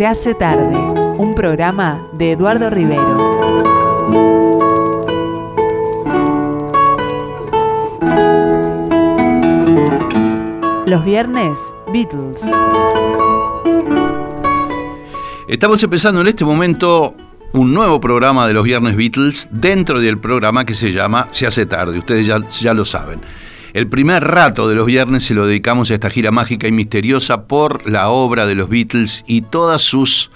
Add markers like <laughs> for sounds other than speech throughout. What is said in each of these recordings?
Se hace tarde, un programa de Eduardo Rivero. Los viernes, Beatles. Estamos empezando en este momento un nuevo programa de los viernes Beatles dentro del programa que se llama Se hace tarde, ustedes ya, ya lo saben. El primer rato de los viernes se lo dedicamos a esta gira mágica y misteriosa por la obra de los Beatles y todas sus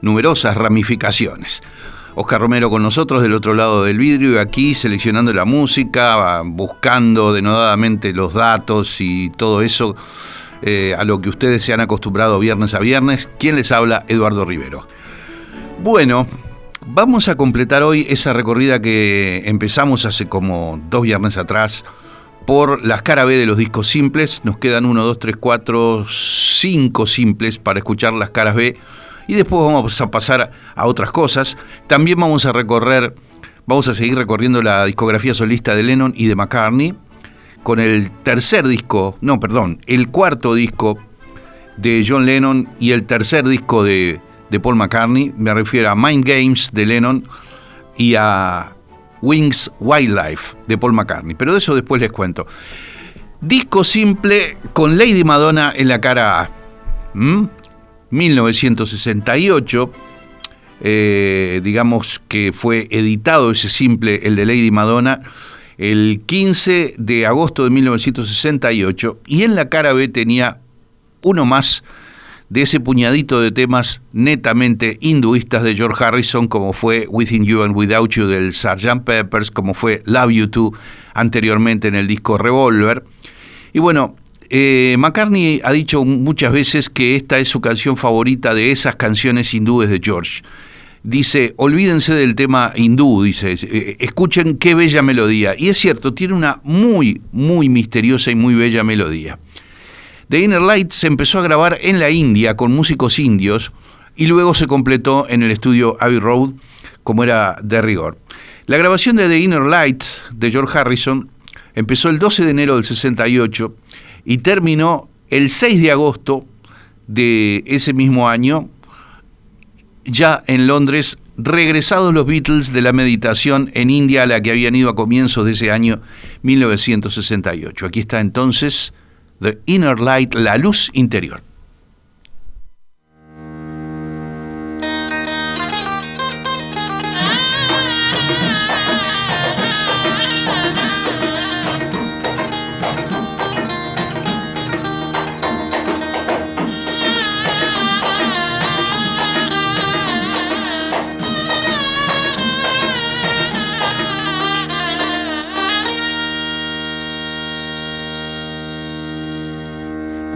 numerosas ramificaciones. Oscar Romero con nosotros del otro lado del vidrio y aquí seleccionando la música, buscando denodadamente los datos y todo eso eh, a lo que ustedes se han acostumbrado viernes a viernes. ¿Quién les habla? Eduardo Rivero. Bueno, vamos a completar hoy esa recorrida que empezamos hace como dos viernes atrás por las cara B de los discos simples. Nos quedan 1, 2, 3, 4, 5 simples para escuchar las caras B y después vamos a pasar a otras cosas. También vamos a recorrer, vamos a seguir recorriendo la discografía solista de Lennon y de McCartney con el tercer disco, no, perdón, el cuarto disco de John Lennon y el tercer disco de, de Paul McCartney. Me refiero a Mind Games de Lennon y a Wings Wildlife de Paul McCartney. Pero de eso después les cuento. Disco simple con Lady Madonna en la cara A. 1968. Eh, digamos que fue editado ese simple, el de Lady Madonna, el 15 de agosto de 1968. Y en la cara B tenía uno más de ese puñadito de temas netamente hinduistas de George Harrison, como fue Within You and Without You del Sgt. Peppers, como fue Love You Too anteriormente en el disco Revolver. Y bueno, eh, McCartney ha dicho muchas veces que esta es su canción favorita de esas canciones hindúes de George. Dice, olvídense del tema hindú, dice, eh, escuchen qué bella melodía. Y es cierto, tiene una muy, muy misteriosa y muy bella melodía. The Inner Light se empezó a grabar en la India con músicos indios y luego se completó en el estudio Abbey Road como era de rigor. La grabación de The Inner Light de George Harrison empezó el 12 de enero del 68 y terminó el 6 de agosto de ese mismo año, ya en Londres, regresados los Beatles de la meditación en India a la que habían ido a comienzos de ese año 1968. Aquí está entonces The Inner Light, la luz interior.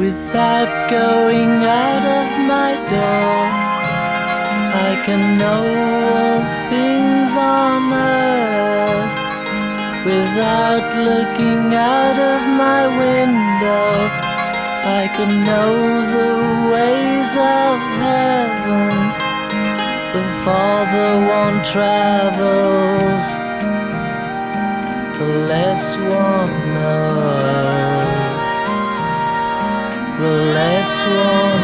Without going out of my door. I can know all things on earth without looking out of my window. I can know the ways of heaven. The farther one travels, the less one knows the less one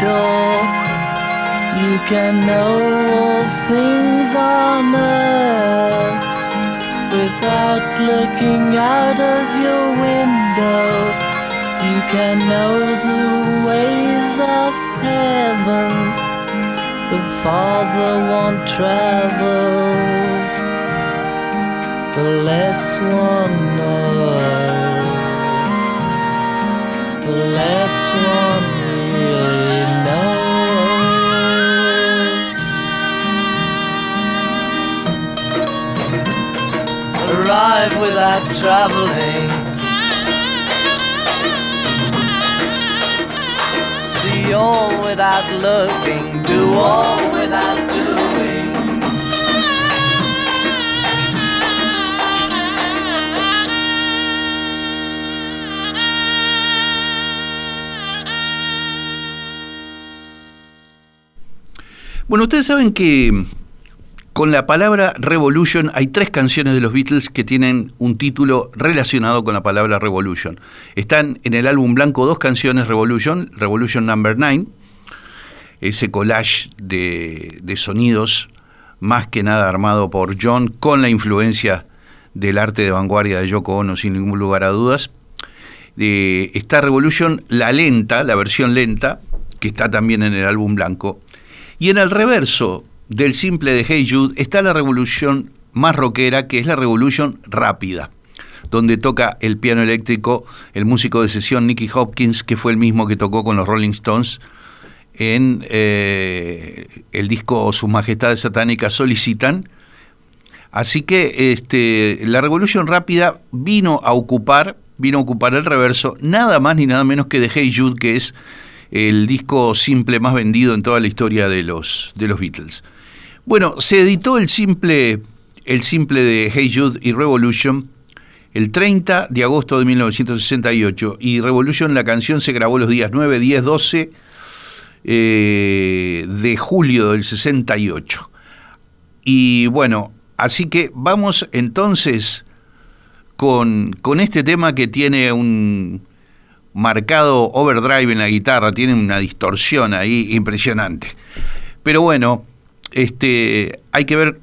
door. You can know all things on earth without looking out of your window. You can know the ways of heaven. The farther one travels, the less one knows the less one Arrive without traveling. See all without looking, do all without doing. Bueno, ustedes saben que con la palabra Revolution hay tres canciones de los Beatles que tienen un título relacionado con la palabra Revolution. Están en el álbum blanco dos canciones Revolution, Revolution Number 9, ese collage de, de sonidos más que nada armado por John con la influencia del arte de vanguardia de Yoko Ono sin ningún lugar a dudas. Eh, está Revolution, la lenta, la versión lenta, que está también en el álbum blanco. Y en el reverso del simple de Hey Jude está la revolución más rockera, que es la revolución rápida, donde toca el piano eléctrico el músico de sesión Nicky Hopkins, que fue el mismo que tocó con los Rolling Stones en eh, el disco Sus Majestades Satánicas Solicitan. Así que este, la revolución rápida vino a ocupar, vino a ocupar el reverso, nada más ni nada menos que de Hey Jude, que es el disco simple más vendido en toda la historia de los, de los Beatles. Bueno, se editó el simple, el simple de Hey Jude y Revolution el 30 de agosto de 1968 y Revolution, la canción se grabó los días 9, 10, 12 de julio del 68. Y bueno, así que vamos entonces con, con este tema que tiene un, marcado overdrive en la guitarra, tiene una distorsión ahí impresionante. Pero bueno, este, hay que ver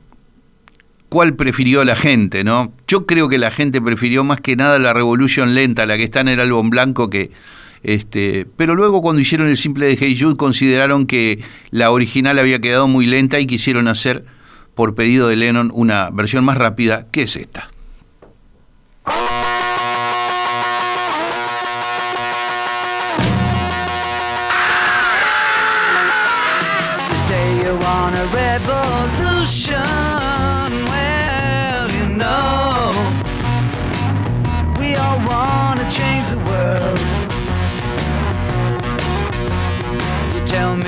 cuál prefirió la gente, ¿no? Yo creo que la gente prefirió más que nada la Revolution lenta, la que está en el álbum blanco, que este, pero luego cuando hicieron el simple de Hey Jude consideraron que la original había quedado muy lenta y quisieron hacer, por pedido de Lennon, una versión más rápida, que es esta.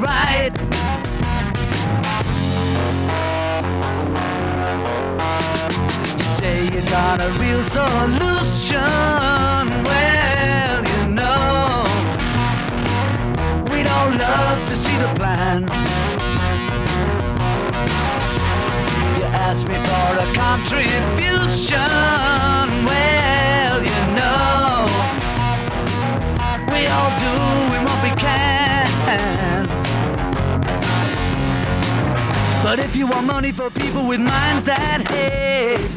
Alright. You say you got a real solution. Well, you know, we don't love to see the plan. You ask me for a contribution. Well, you know, we all do. We do what we can. But if you want money for people with minds that hate,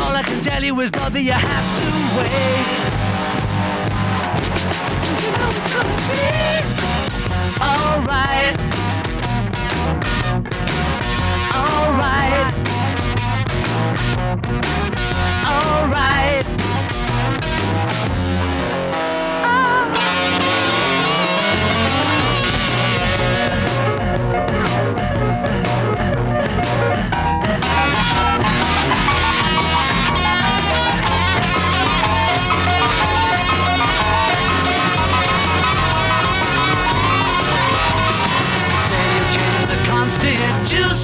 all I can tell you is, brother, you have to wait. You know gonna be. Alright. Alright.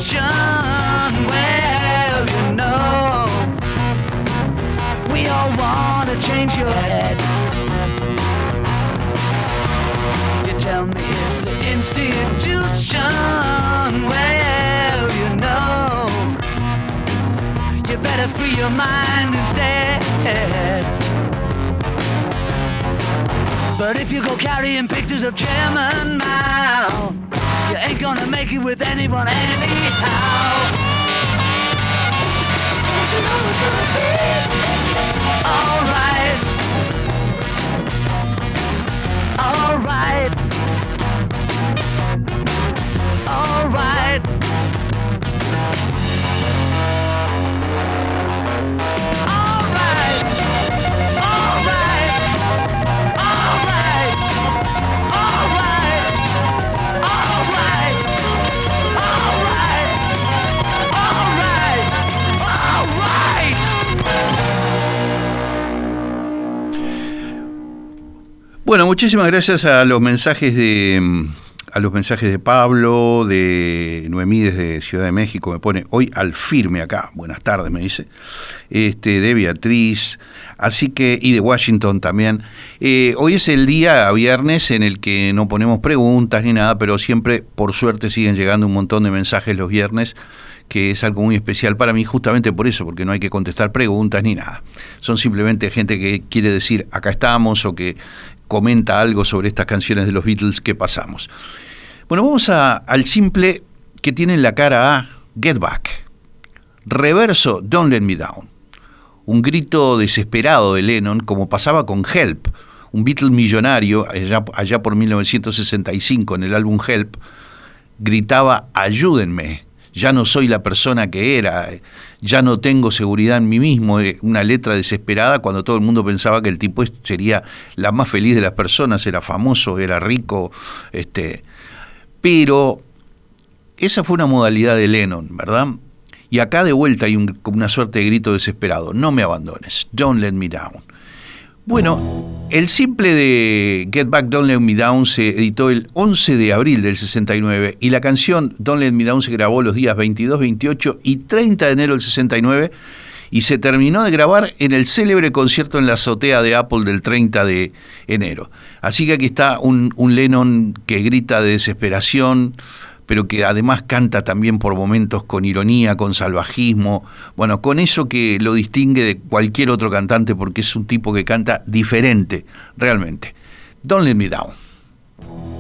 Constitution. Well, you know, we all want to change your head. You tell me it's the institution. Well, you know, you better free your mind instead. But if you go carrying pictures of Chairman Mao, ain't gonna make it with anyone anyhow. Don't you know it's gonna be muchísimas gracias a los mensajes de mm, a los mensajes de Pablo, de Noemí desde Ciudad de México, me pone hoy al firme acá, buenas tardes, me dice, este, de Beatriz, así que, y de Washington también. Eh, hoy es el día viernes en el que no ponemos preguntas ni nada, pero siempre, por suerte, siguen llegando un montón de mensajes los viernes que es algo muy especial para mí justamente por eso, porque no hay que contestar preguntas ni nada. Son simplemente gente que quiere decir acá estamos o que comenta algo sobre estas canciones de los Beatles que pasamos. Bueno, vamos al simple que tiene en la cara A, Get Back. Reverso, Don't Let Me Down. Un grito desesperado de Lennon, como pasaba con Help, un Beatle millonario, allá, allá por 1965 en el álbum Help, gritaba, ayúdenme, ya no soy la persona que era, ya no tengo seguridad en mí mismo, eh, una letra desesperada cuando todo el mundo pensaba que el tipo sería la más feliz de las personas, era famoso, era rico, este, pero esa fue una modalidad de Lennon, ¿verdad? Y acá de vuelta hay una suerte de grito desesperado, no me abandones, don't let me down. Bueno, el simple de Get Back, Don't Let Me Down se editó el 11 de abril del 69 y la canción Don't Let Me Down se grabó los días 22, 28 y 30 de enero del 69 y se terminó de grabar en el célebre concierto en la azotea de Apple del 30 de enero. Así que aquí está un, un Lennon que grita de desesperación, pero que además canta también por momentos con ironía, con salvajismo, bueno, con eso que lo distingue de cualquier otro cantante porque es un tipo que canta diferente, realmente. Don't Let Me Down.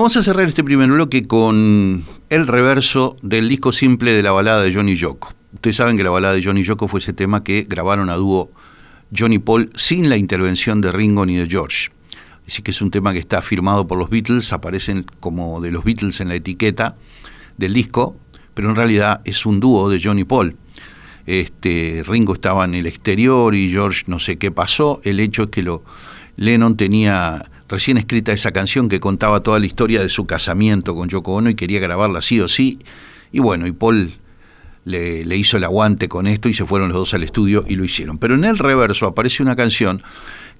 Vamos a cerrar este primer bloque con el reverso del disco simple de la balada de Johnny Yoko. Ustedes saben que la balada de Johnny Yoko fue ese tema que grabaron a dúo Johnny Paul sin la intervención de Ringo ni de George. Así que es un tema que está firmado por los Beatles, aparecen como de los Beatles en la etiqueta del disco, pero en realidad es un dúo de Johnny Paul. Este, Ringo estaba en el exterior y George no sé qué pasó. El hecho es que Lennon tenía recién escrita esa canción que contaba toda la historia de su casamiento con Yoko Ono y quería grabarla sí o sí. Y bueno, y Paul le, le, hizo el aguante con esto y se fueron los dos al estudio y lo hicieron. Pero en el reverso aparece una canción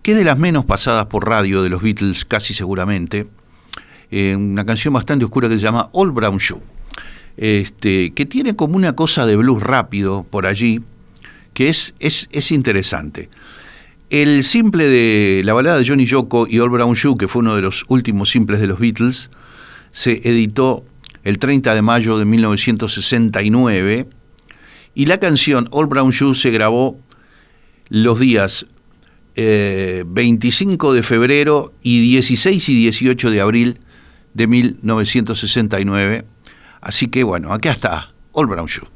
que es de las menos pasadas por radio de los Beatles, casi seguramente, eh, una canción bastante oscura que se llama All Brown Shoe, este, que tiene como una cosa de blues rápido por allí, que es, es, es interesante. El simple de la balada de Johnny Yoko y All Brown Shoe, que fue uno de los últimos simples de los Beatles, se editó el 30 de mayo de 1969 y la canción All Brown Shoe se grabó los días eh, 25 de febrero y 16 y 18 de abril de 1969. Así que bueno, acá está All Brown Shoe.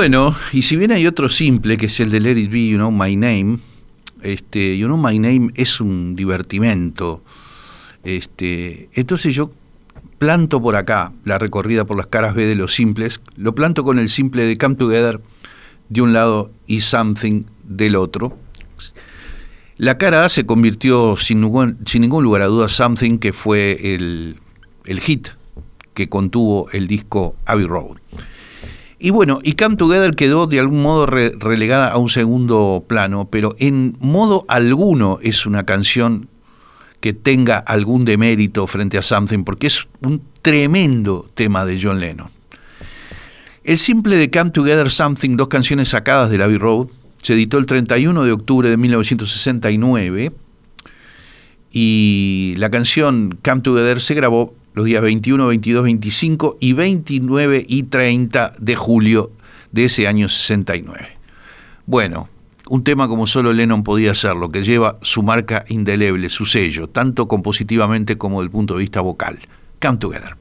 Bueno, y si bien hay otro simple, que es el de Let It Be, You Know My Name, este, You Know My Name es un divertimento. Este, entonces yo planto por acá la recorrida por las caras B de los simples, lo planto con el simple de Come Together de un lado y Something del otro. La cara A se convirtió sin ningún, sin ningún lugar a dudas Something, que fue el, el hit que contuvo el disco Abbey Road. Y bueno, y Come Together quedó de algún modo re- relegada a un segundo plano, pero en modo alguno es una canción que tenga algún demérito frente a Something, porque es un tremendo tema de John Lennon. El simple de Come Together Something, dos canciones sacadas de Abbey Road, se editó el 31 de octubre de 1969 y la canción Come Together se grabó los días 21, 22, 25 y 29 y 30 de julio de ese año 69. Bueno, un tema como solo Lennon podía hacerlo, que lleva su marca indeleble, su sello, tanto compositivamente como desde el punto de vista vocal. Come Together.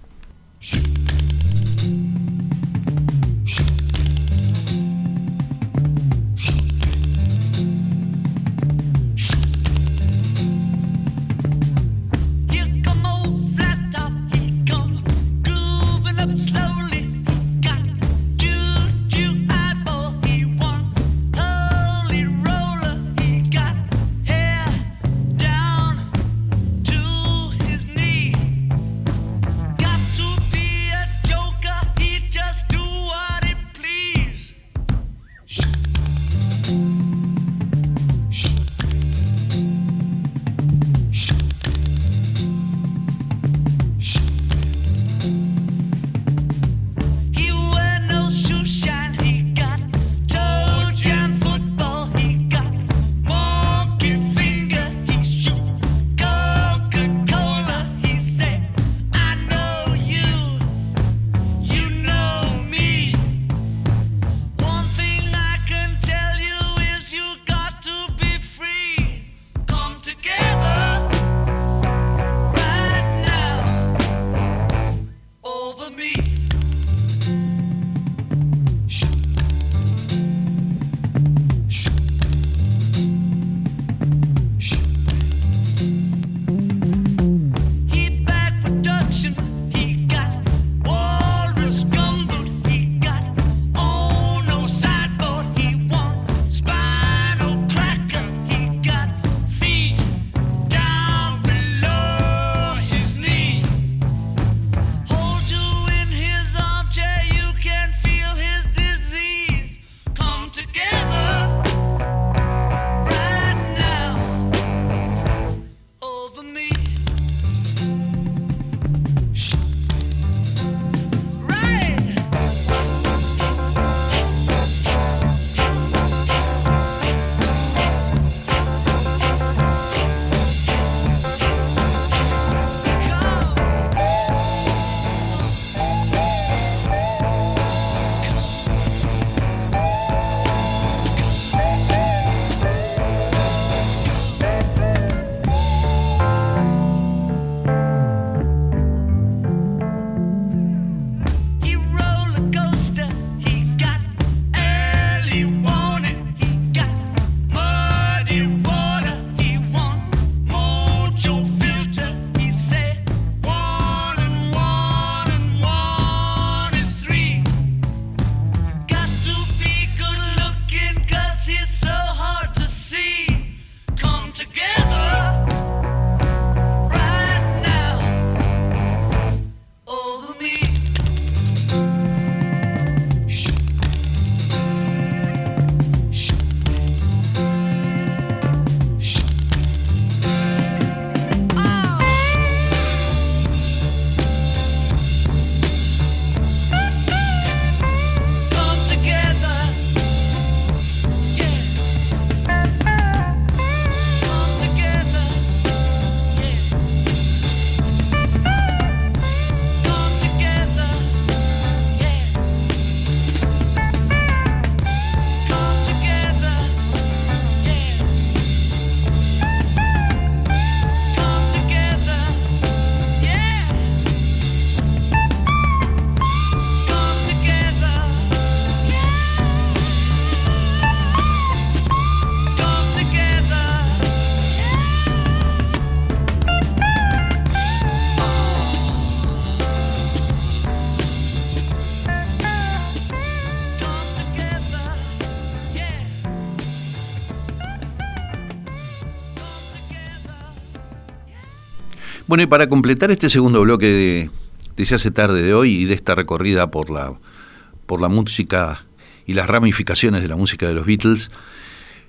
Bueno, y para completar este segundo bloque de, de Se hace tarde de hoy y de esta recorrida por la, por la música y las ramificaciones de la música de los Beatles,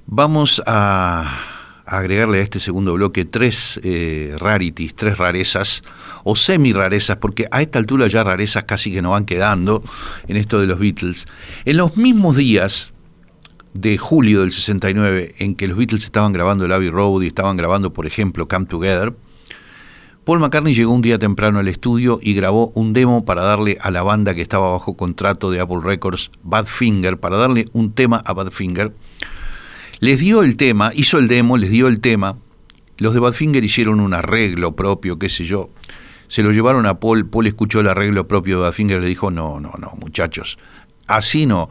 vamos a, agregarle a este segundo bloque tres eh, rarities, tres rarezas o semi rarezas, porque a esta altura ya rarezas casi que no van quedando en esto de los Beatles. En los mismos días de julio del 69 en que los Beatles estaban grabando el Abbey Road y estaban grabando, por ejemplo, Come Together, Paul McCartney llegó un día temprano al estudio y grabó un demo para darle a la banda que estaba bajo contrato de Apple Records, Badfinger, para darle un tema a Badfinger. Les dio el tema, hizo el demo, les dio el tema. Los de Badfinger hicieron un arreglo propio, qué sé yo. Se lo llevaron a Paul, Paul escuchó el arreglo propio de Badfinger y le dijo, no, no, no, muchachos, así no.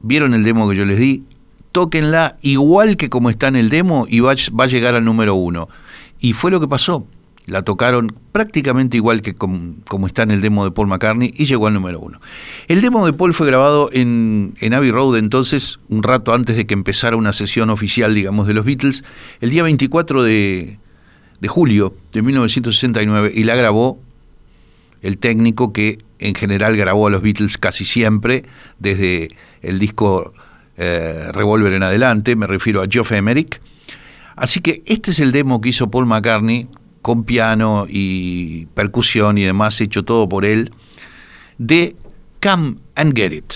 Vieron el demo que yo les di, tóquenla igual que como está en el demo y va, va a llegar al número uno. Y fue lo que pasó la tocaron prácticamente igual que como está en el demo de Paul McCartney y llegó al número uno. El demo de Paul fue grabado en, Abbey Road entonces, un rato antes de que empezara una sesión oficial, digamos, de los Beatles, el día 24 de, de julio de 1969 y la grabó el técnico que en general grabó a los Beatles casi siempre, desde el disco eh, Revolver en adelante, me refiero a Geoff Emerick. Así que este es el demo que hizo Paul McCartney con piano y percusión y demás, hecho todo por él, de Come and Get It.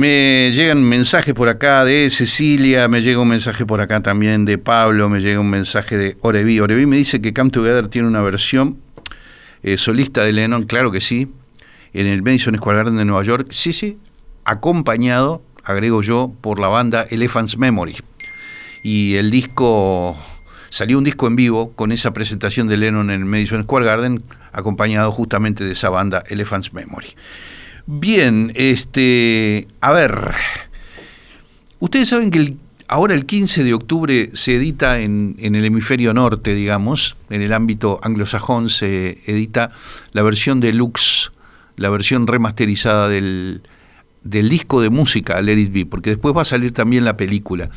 Me llegan mensajes por acá de Cecilia, me llega un mensaje por acá también de Pablo, me llega un mensaje de Orevi. Orevi me dice que Come Together tiene una versión eh, solista de Lennon, claro que sí, en el Madison Square Garden de Nueva York, sí, sí, acompañado, agrego yo, por la banda Elephant's Memory. Y el disco, salió un disco en vivo con esa presentación de Lennon en el Madison Square Garden, acompañado justamente de esa banda Elephant's Memory. Bien, este, a ver, ustedes saben que el- ahora el 15 de octubre se edita en, en el hemisferio norte, digamos, en el ámbito anglosajón se edita la versión deluxe, la versión remasterizada del, del disco de música Let It Be, porque después va a salir también la película.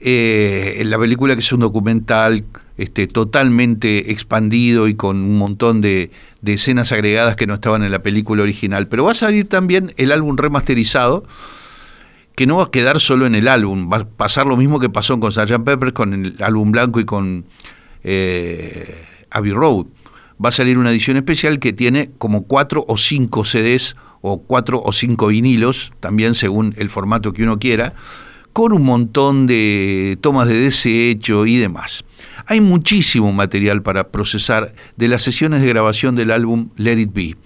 eh, la película que es un documental este, totalmente expandido y con un montón de, de escenas agregadas que no estaban en la película original. Pero va a salir también el álbum remasterizado, que no va a quedar solo en el álbum, va a pasar lo mismo que pasó con Sgt. Pepper, con el álbum blanco y con eh, Abbey Road. Va a salir una edición especial que tiene como cuatro o cinco CDs o cuatro o cinco vinilos, también según el formato que uno quiera, con un montón de tomas de desecho y demás. Hay muchísimo material para procesar de las sesiones de grabación del álbum Let It Be.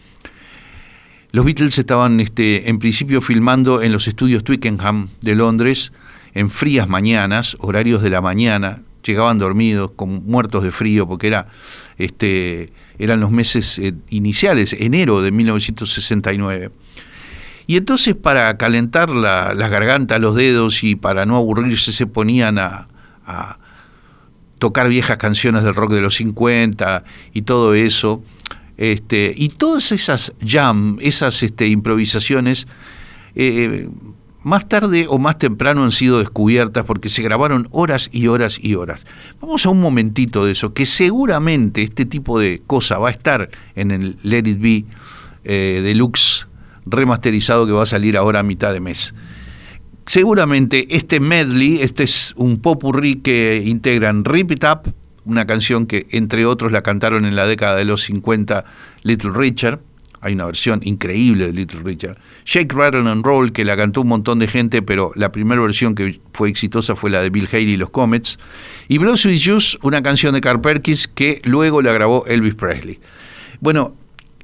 Los Beatles estaban este, en principio filmando en los estudios Twickenham de Londres en frías mañanas, horarios de la mañana, llegaban dormidos, con, muertos de frío, porque era, este, eran los meses eh, iniciales, enero de 1969. Y entonces para calentar la, la garganta, los dedos y para no aburrirse se ponían a, a tocar viejas canciones del rock de los 50 y todo eso. Este, y todas esas jam, esas este, improvisaciones, eh, más tarde o más temprano han sido descubiertas porque se grabaron horas y horas y horas. Vamos a un momentito de eso, que seguramente este tipo de cosa va a estar en el Let It Be eh, Deluxe remasterizado que va a salir ahora a mitad de mes. Seguramente este medley, este es un popurrí que integran Rip It Up, una canción que entre otros la cantaron en la década de los 50 Little Richard, hay una versión increíble de Little Richard. Shake, Rattle and Roll, que la cantó un montón de gente, pero la primera versión que fue exitosa fue la de Bill Haley y los Comets. Y Blow Sweet Juice, una canción de Carl Perkins que luego la grabó Elvis Presley. Bueno,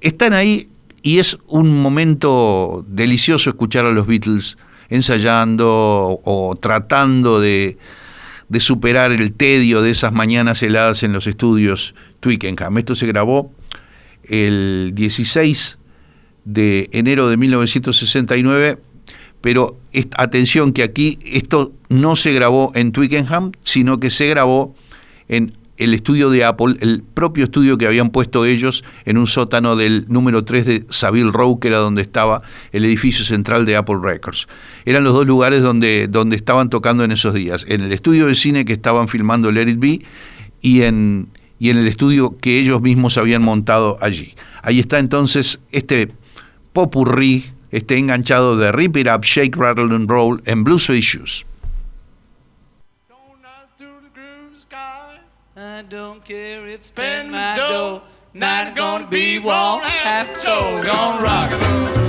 están ahí y es un momento delicioso escuchar a los Beatles ensayando o tratando de, de superar el tedio de esas mañanas heladas en los estudios Twickenham. Esto se grabó el 16 de enero de 1969, pero atención que aquí esto no se grabó en Twickenham, sino que se grabó en el estudio de Apple, el propio estudio que habían puesto ellos en un sótano del número 3 de Savile Row, que era donde estaba el edificio central de Apple Records. Eran los dos lugares donde, donde estaban tocando en esos días, en el estudio de cine que estaban filmando Let It Be y en, y en el estudio que ellos mismos habían montado allí. Ahí está entonces este popurrí, este enganchado de Rip It Up, Shake, Rattle and Roll en Blue Suede don't care if spend my dough. Not gonna be won't have so. Gonna rock it.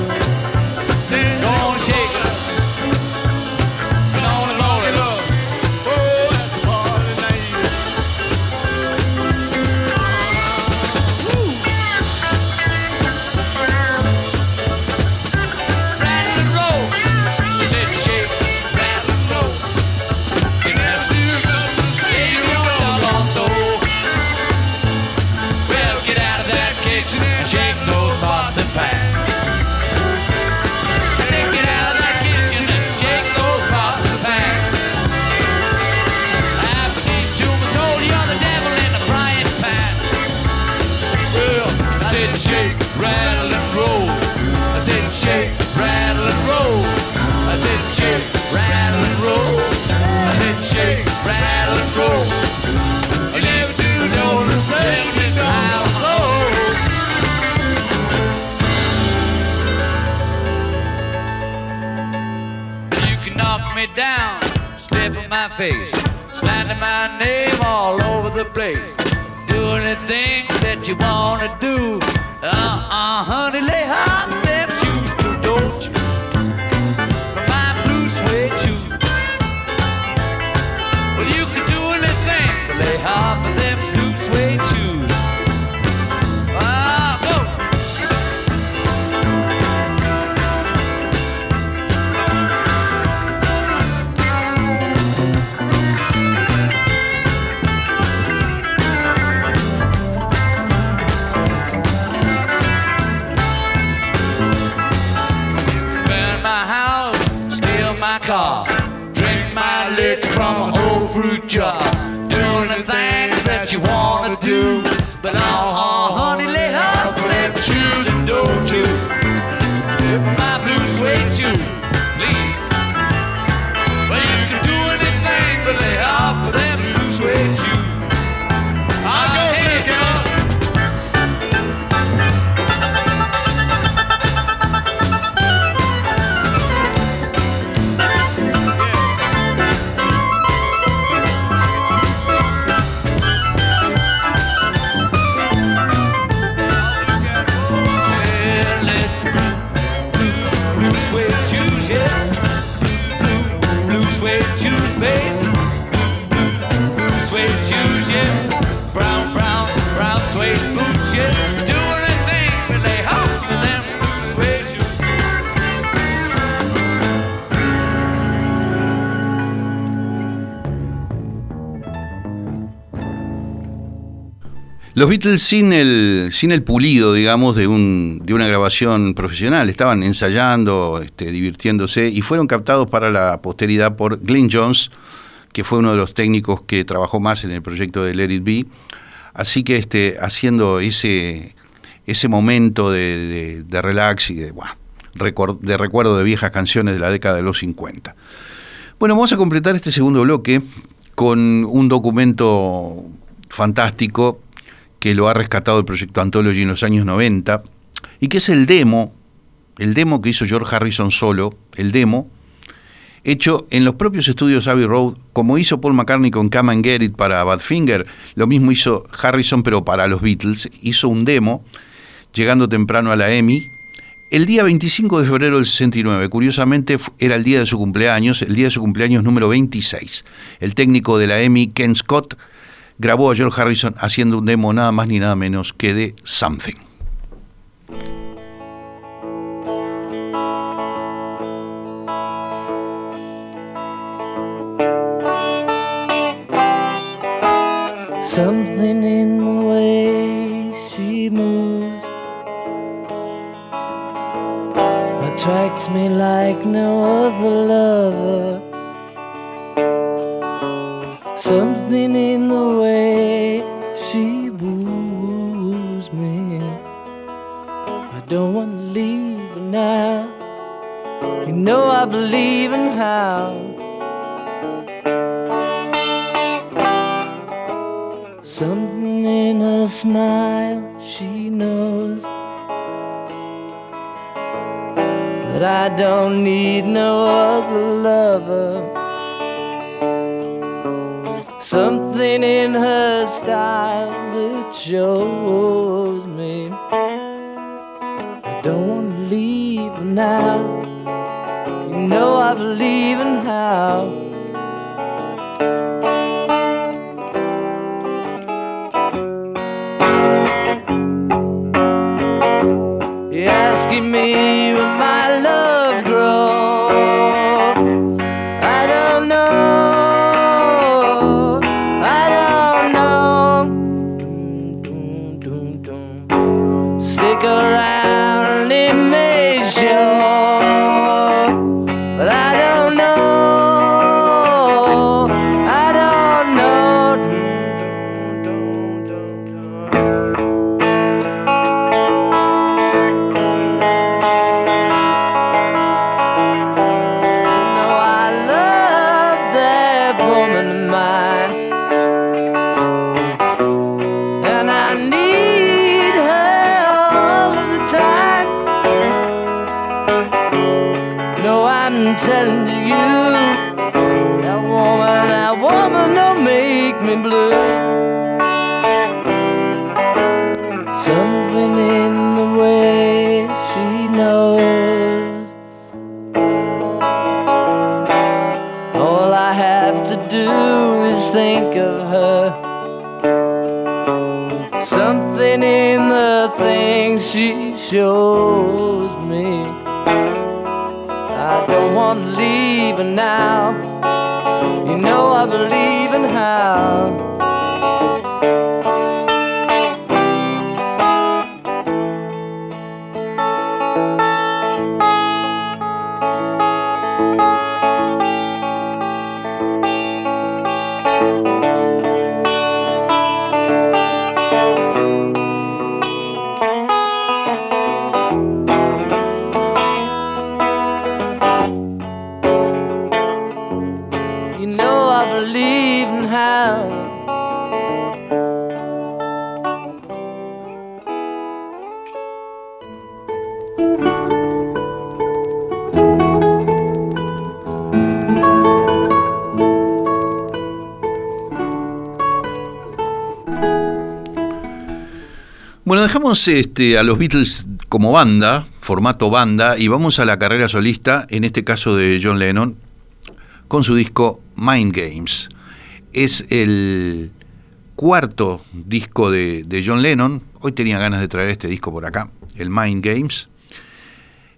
Face, slander my name all over the place. Do anything that you wanna do. Uh-uh, honey, lay hot Sin el, sin el pulido, digamos, de, un, de una grabación profesional. Estaban ensayando, este, divirtiéndose y fueron captados para la posteridad por Glenn Jones, que fue uno de los técnicos que trabajó más en el proyecto de Let It Be. Así que este, haciendo ese, ese momento de, de, relax y de, de recuerdo de viejas canciones de la década de los 50. Bueno, vamos a completar este segundo bloque con un documento fantástico que lo ha rescatado el proyecto Anthology en los años 90 y que es el demo, el demo que hizo George Harrison solo, el demo, hecho en los propios estudios Abbey Road, como hizo Paul McCartney con Come and Get It para Badfinger, lo mismo hizo Harrison pero para los Beatles, hizo un demo llegando temprano a la EMI el día 25 de febrero del 69, curiosamente era el día de su cumpleaños, el día de su cumpleaños número 26. El técnico de la EMI, Ken Scott, grabó a George Harrison haciendo un demo nada más ni nada menos que de Something. Something in the way she moves attracts me like no other lover. Something in the way she woos me. I don't want to leave now. You know I believe in how. Something in her smile, she knows that I don't need no other lover. Something in her style that shows me I don't want to leave now. You know I believe in how. Shows me. I don't want to leave now. You know I believe in how. Este, a los Beatles como banda, formato banda, y vamos a la carrera solista, en este caso de John Lennon, con su disco Mind Games. Es el cuarto disco de, de John Lennon. Hoy tenía ganas de traer este disco por acá, el Mind Games.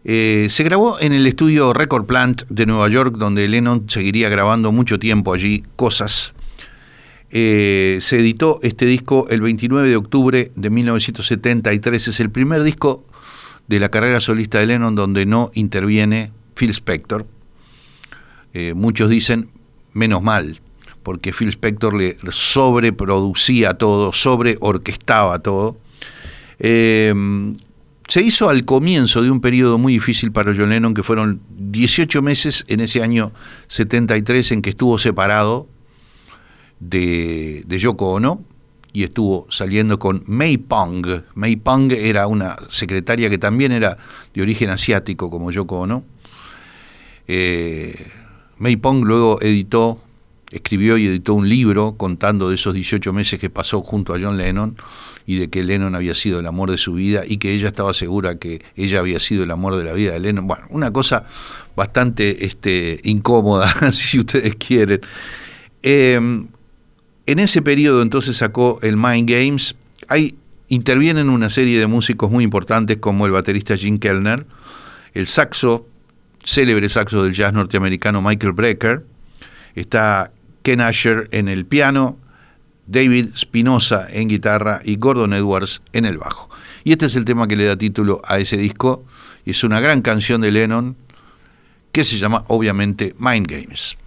Eh, se grabó en el estudio Record Plant de Nueva York, donde Lennon seguiría grabando mucho tiempo allí cosas. Eh, se editó este disco el 29 de octubre de 1973. Es el primer disco de la carrera solista de Lennon donde no interviene Phil Spector. Eh, muchos dicen, menos mal, porque Phil Spector le sobreproducía todo, sobreorquestaba todo. Eh, se hizo al comienzo de un periodo muy difícil para John Lennon, que fueron 18 meses en ese año 73 en que estuvo separado de, de Yoko Ono y estuvo saliendo con May Pong. May Pong era una secretaria que también era de origen asiático como Yoko Ono. Eh, May Pong luego editó, escribió y editó un libro contando de esos 18 meses que pasó junto a John Lennon y de que Lennon había sido el amor de su vida y que ella estaba segura que ella había sido el amor de la vida de Lennon. Bueno, una cosa bastante este, incómoda, <laughs> si ustedes quieren. Eh, en ese periodo entonces sacó el Mind Games. Ahí intervienen una serie de músicos muy importantes como el baterista Jim Kellner, el saxo, célebre saxo del jazz norteamericano Michael Brecker, está Ken Asher en el piano, David Spinoza en guitarra y Gordon Edwards en el bajo. Y este es el tema que le da título a ese disco, y es una gran canción de Lennon que se llama obviamente Mind Games.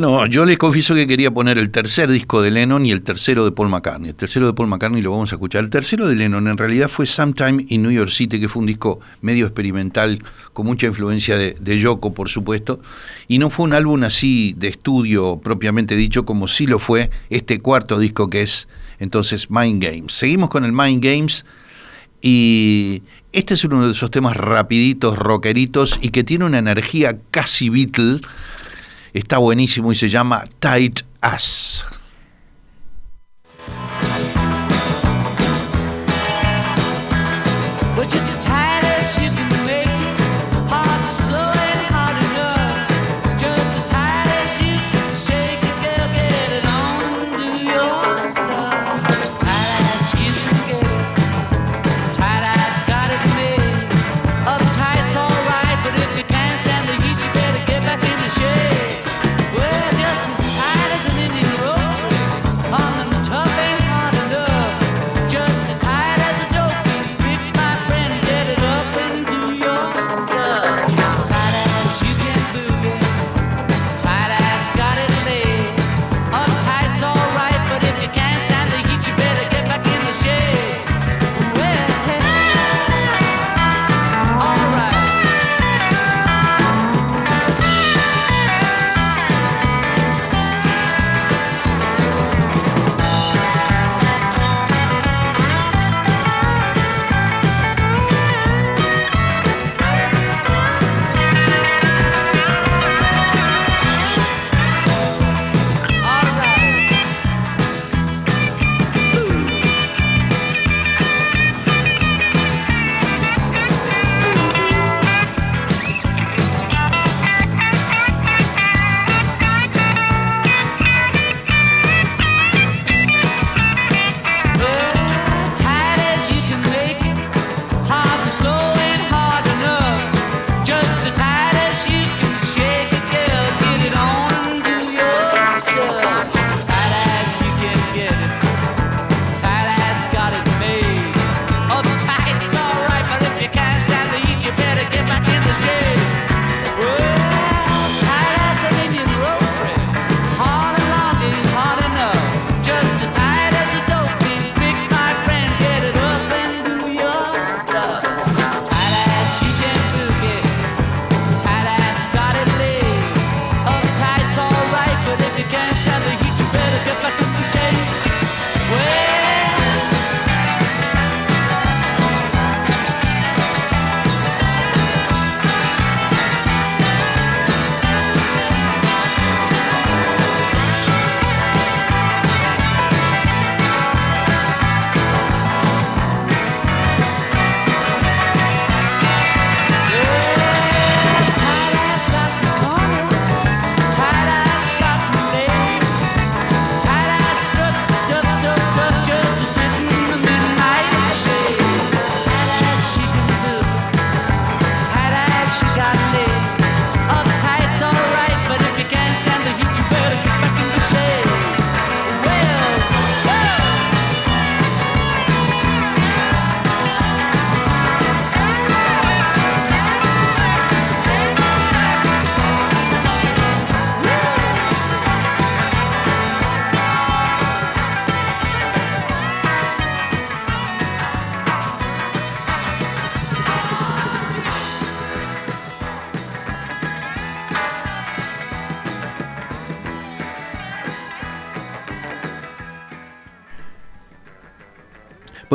Bueno, yo les confieso que quería poner el tercer disco de Lennon y el tercero de Paul McCartney. El tercero de Paul McCartney lo vamos a escuchar. El tercero de Lennon en realidad fue Sometime in New York City, que fue un disco medio experimental, con mucha influencia de, de Yoko, por supuesto. Y no fue un álbum así de estudio propiamente dicho, como sí lo fue este cuarto disco que es entonces Mind Games. Seguimos con el Mind Games y este es uno de esos temas rapiditos, rockeritos y que tiene una energía casi Beatle Está buenísimo y se llama Tight Ass.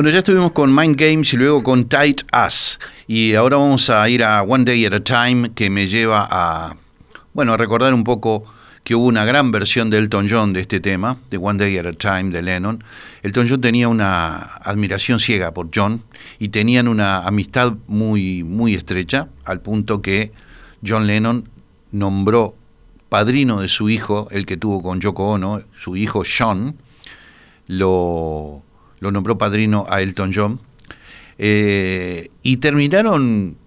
Bueno, ya estuvimos con Mind Games y luego con Tight Ass. Y ahora vamos a ir a One Day at a Time, que me lleva a, bueno, a recordar un poco que hubo una gran versión de Elton John de este tema, de One Day at a Time de Lennon. Elton John tenía una admiración ciega por John y tenían una amistad muy, muy estrecha, al punto que John Lennon nombró padrino de su hijo, el que tuvo con Yoko Ono, su hijo Sean, lo lo nombró padrino a Elton John, eh, y terminaron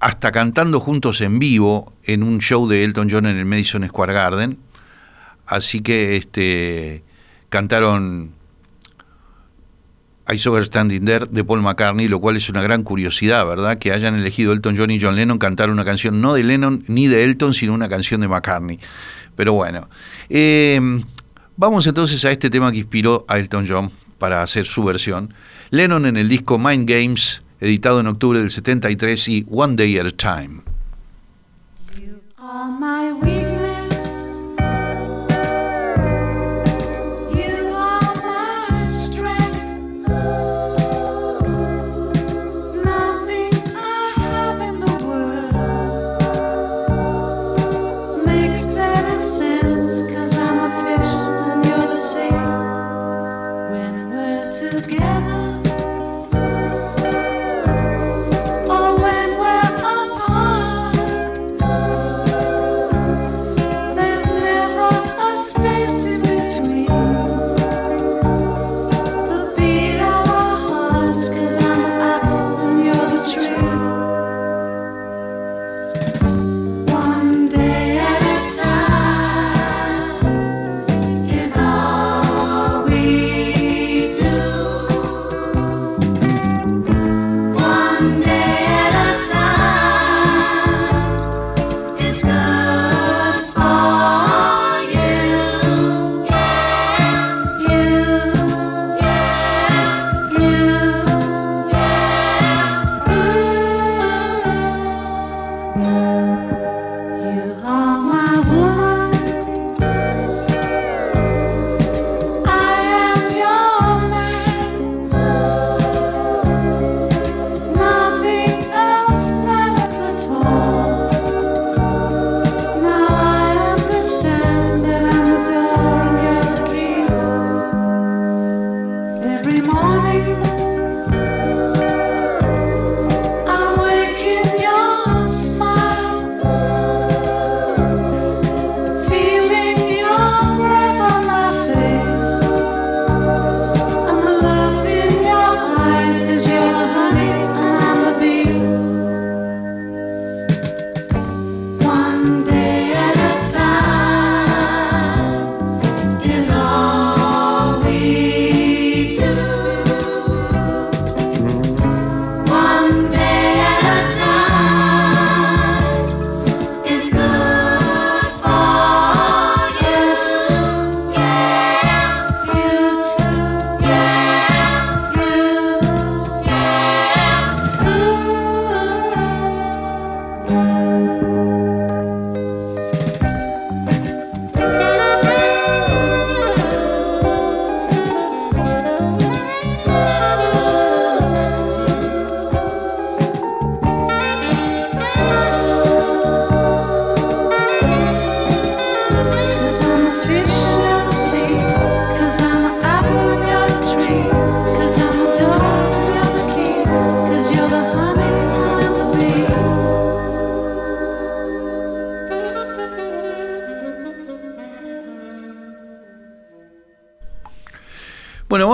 hasta cantando juntos en vivo en un show de Elton John en el Madison Square Garden. Así que este, cantaron I Saw Standing There de Paul McCartney, lo cual es una gran curiosidad, ¿verdad? Que hayan elegido Elton John y John Lennon cantar una canción no de Lennon ni de Elton, sino una canción de McCartney. Pero bueno, eh, vamos entonces a este tema que inspiró a Elton John para hacer su versión. Lennon en el disco Mind Games, editado en octubre del 73 y One Day at a Time.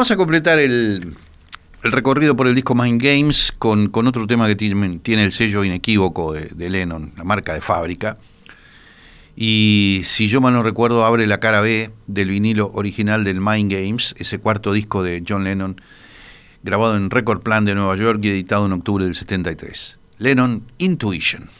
Vamos a completar el, recorrido por el disco Mind Games con, otro tema que tiene, el sello inequívoco de, Lennon, la marca de fábrica. Y si yo mal no recuerdo, abre la cara B del vinilo original del Mind Games, ese cuarto disco de John Lennon, grabado en Record Plan de Nueva York y editado en octubre del 73. Lennon Intuition.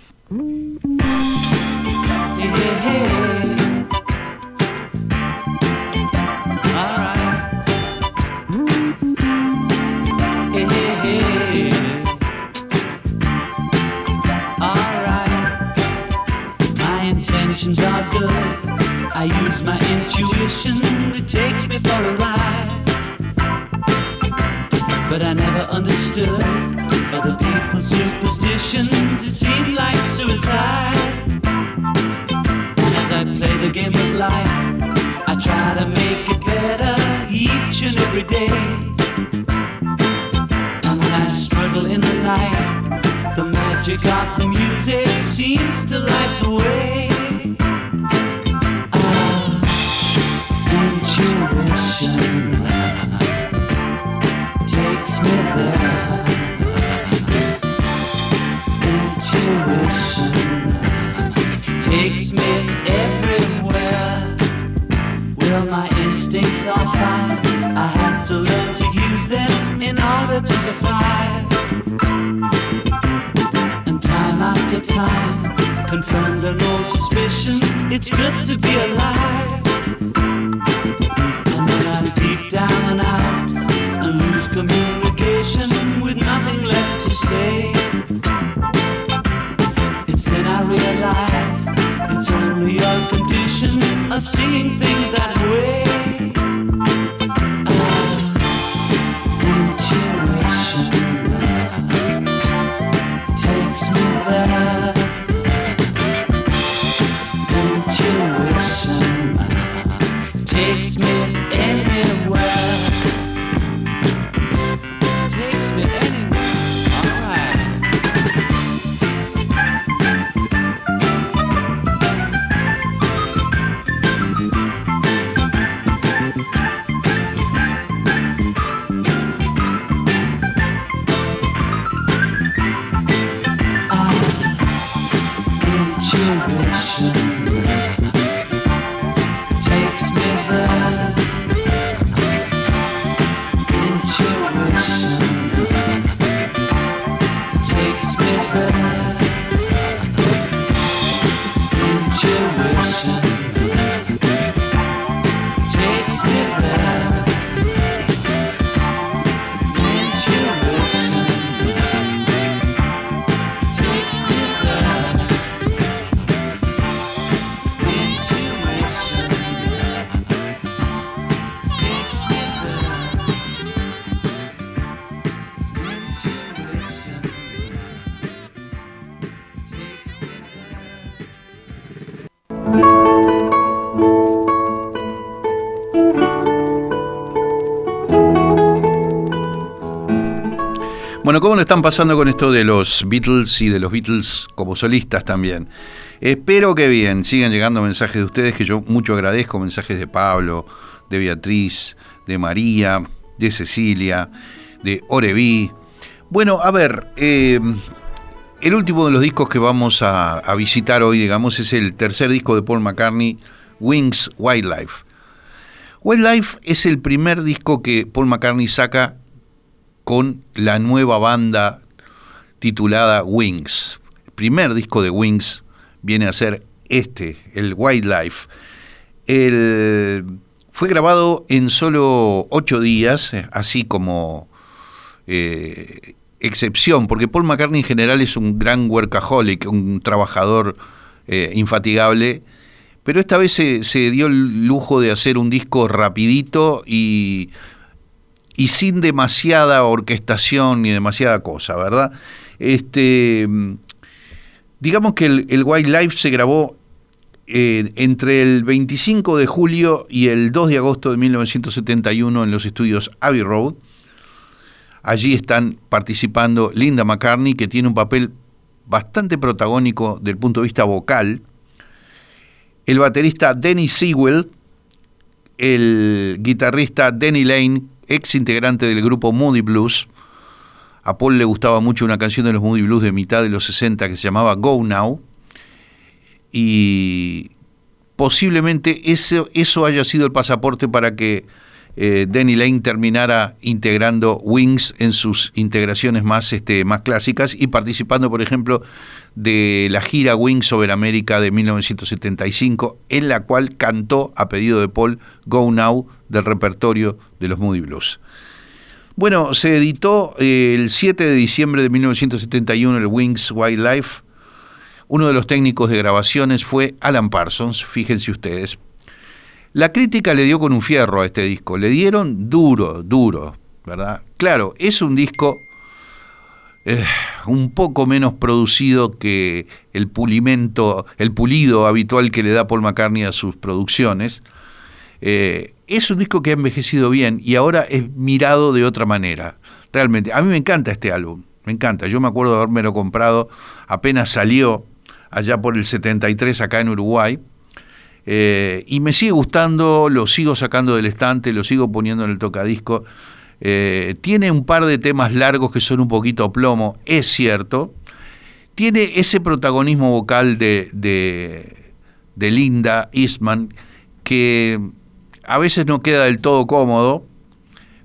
Intentions are good. I use my intuition, it takes me for a ride. But I never understood other people's superstitions. It seemed like suicide. And as I play the game of life, I try to make it better each and every day. And when I struggle in the night, the magic of the music seems to light the way. Takes me everywhere. Well, my instincts are fine. I had to learn to use them in order to survive. And time after time, confirmed an old suspicion. It's good to be alive. Condition of seeing things that way. Están pasando con esto de los Beatles y de los Beatles como solistas también? Espero que bien, sigan llegando mensajes de ustedes que yo mucho agradezco, mensajes de Pablo, de Beatriz, de María, de Cecilia, de Oreví. Bueno, a ver, eh, el último de los discos que vamos a, a visitar hoy, digamos, es el tercer disco de Paul McCartney, Wings Wildlife. Wildlife es el primer disco que Paul McCartney saca con la nueva banda titulada Wings. El primer disco de Wings viene a ser este, el Wildlife. El, fue grabado en solo ocho días, así como eh, excepción, porque Paul McCartney en general es un gran workaholic, un trabajador eh, infatigable, pero esta vez se, se dio el lujo de hacer un disco rapidito y y sin demasiada orquestación ni demasiada cosa, ¿verdad? Este, digamos que el, el Wildlife se grabó eh, entre el 25 de julio y el 2 de agosto de 1971 en los estudios Abbey Road. Allí están participando Linda McCartney, que tiene un papel bastante protagónico del punto de vista vocal, el baterista Denny Sewell, el guitarrista Denny Lane, ex integrante del grupo Moody Blues. A Paul le gustaba mucho una canción de los Moody Blues de mitad de los 60 que se llamaba Go Now. Y posiblemente eso, eso haya sido el pasaporte para que eh, Danny Lane terminara integrando Wings en sus integraciones más, este, más clásicas y participando, por ejemplo, de la gira Wings Over America de 1975, en la cual cantó a pedido de Paul Go Now del repertorio de los Moody Blues. Bueno, se editó eh, el 7 de diciembre de 1971 el Wings Wildlife. Uno de los técnicos de grabaciones fue Alan Parsons, fíjense ustedes. La crítica le dio con un fierro a este disco, le dieron duro, duro, ¿verdad? Claro, es un disco eh, un poco menos producido que el pulimento, el pulido habitual que le da Paul McCartney a sus producciones. Eh, es un disco que ha envejecido bien y ahora es mirado de otra manera. Realmente, a mí me encanta este álbum, me encanta. Yo me acuerdo de haberme comprado apenas salió allá por el 73 acá en Uruguay. Eh, y me sigue gustando, lo sigo sacando del estante, lo sigo poniendo en el tocadisco. Eh, tiene un par de temas largos que son un poquito plomo, es cierto. Tiene ese protagonismo vocal de, de, de Linda Eastman que a veces no queda del todo cómodo,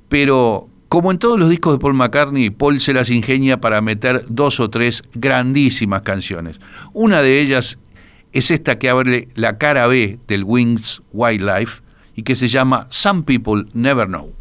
pero Como en todos los discos de Paul McCartney, Paul se las ingenia para meter dos o tres grandísimas canciones. Una de ellas es esta que abre la cara B del Wings Wildlife y que se llama Some People Never Know.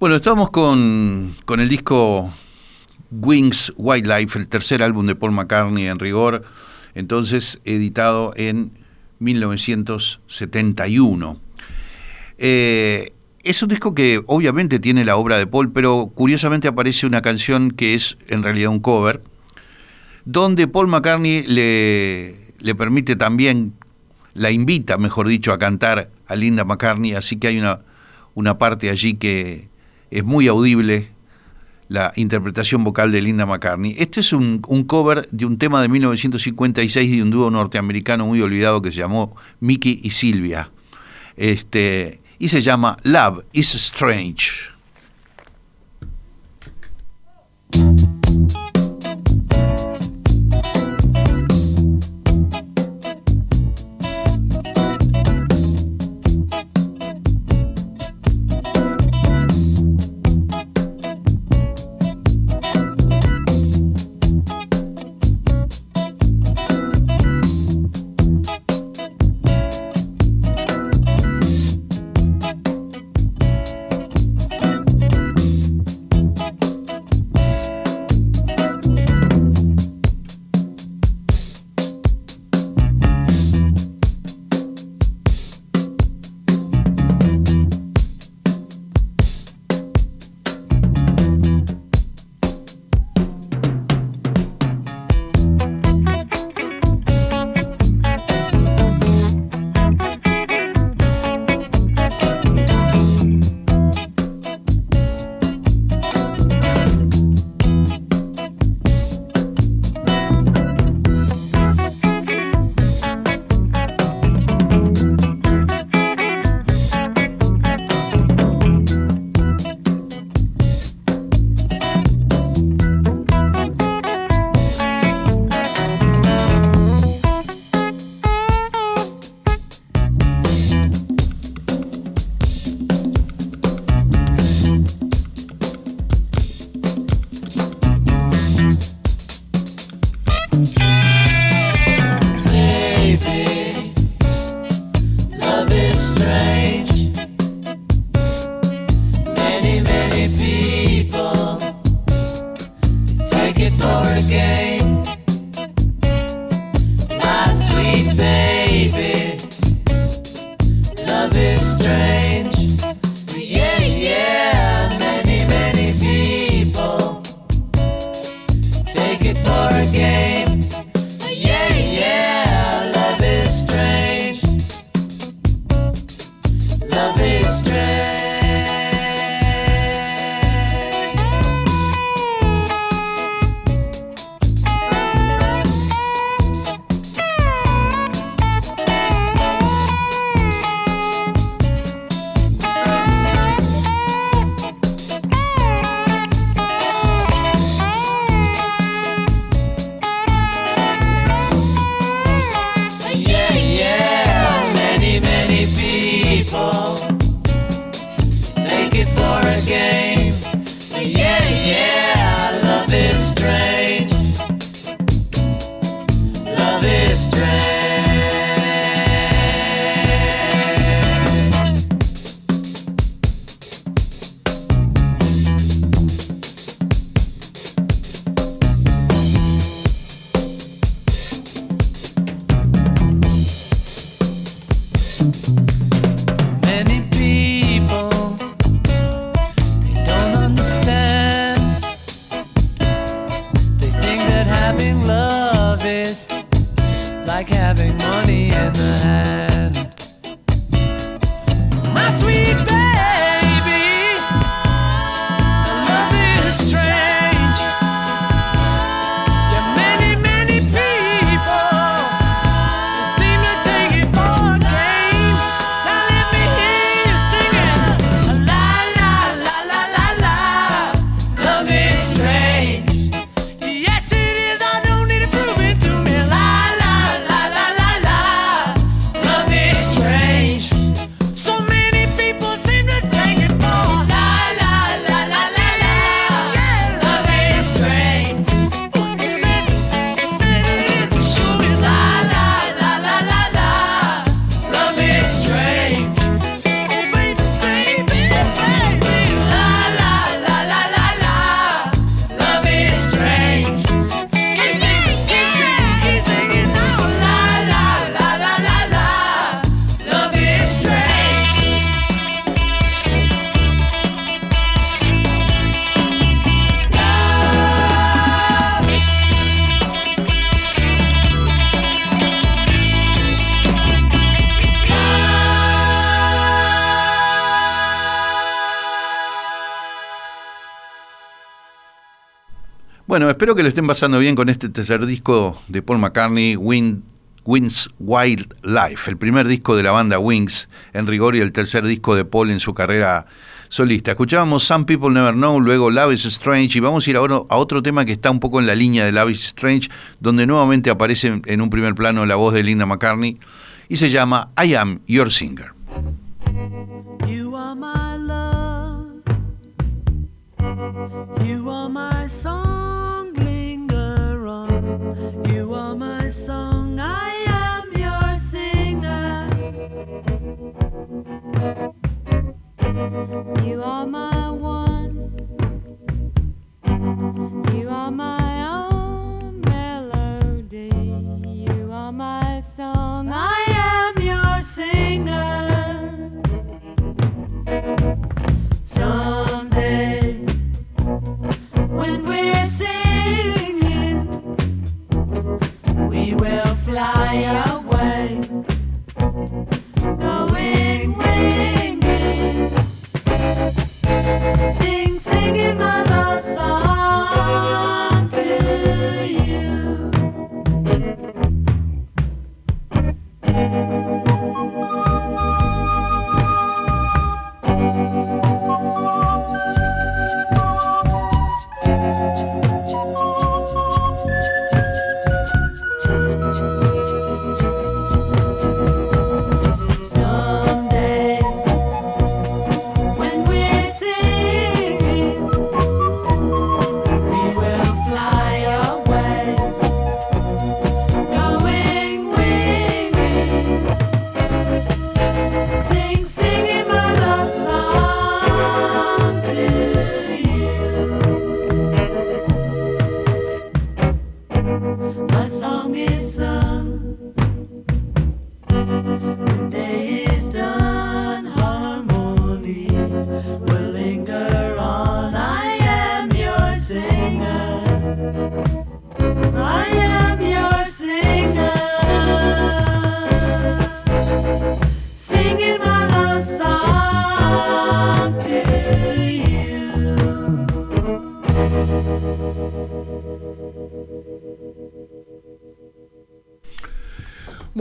Bueno, estamos con, con el disco Wings Wildlife, el tercer álbum de Paul McCartney en rigor, entonces editado en 1971. Eh, es un disco que obviamente tiene la obra de Paul, pero curiosamente aparece una canción que es en realidad un cover, donde Paul McCartney le, le permite también, la invita, mejor dicho, a cantar a Linda McCartney, así que hay una, una parte allí que es muy audible, la interpretación vocal de Linda McCartney. Este es un, cover de un tema de 1956 de un dúo norteamericano muy olvidado que se llamó Mickey y Silvia. Este, y se llama Love is Strange. Espero que lo estén pasando bien con este tercer disco de Paul McCartney, Wind, Wings Wild Life, el primer disco de la banda Wings en rigor y el tercer disco de Paul en su carrera solista. Escuchábamos Some People Never Know, luego Love is Strange y vamos a ir ahora a otro tema que está un poco en la línea de Love is Strange, donde nuevamente aparece en un primer plano la voz de Linda McCartney y se llama I Am Your Singer. We will fly away. Sing, sing, singing my love song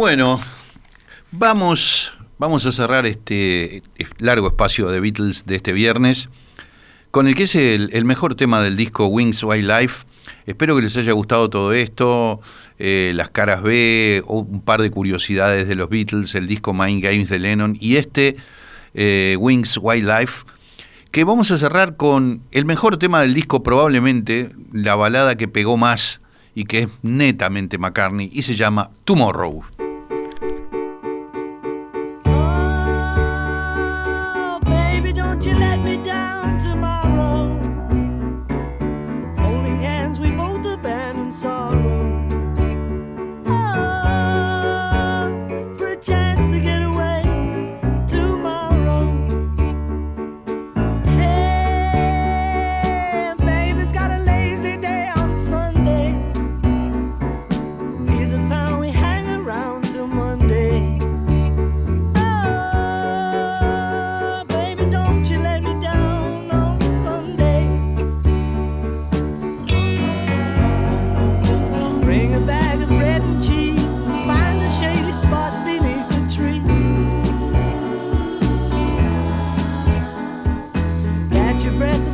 Bueno, vamos, vamos a cerrar este largo espacio de Beatles de este viernes con el que es el, mejor tema del disco Wings Wildlife. Espero que les haya gustado todo esto, eh, las caras B, un par de curiosidades de los Beatles, el disco Mind Games de Lennon y este eh, Wings Wildlife, que vamos a cerrar con el mejor tema del disco probablemente, la balada que pegó más y que es netamente McCartney y se llama Tomorrow. You let breath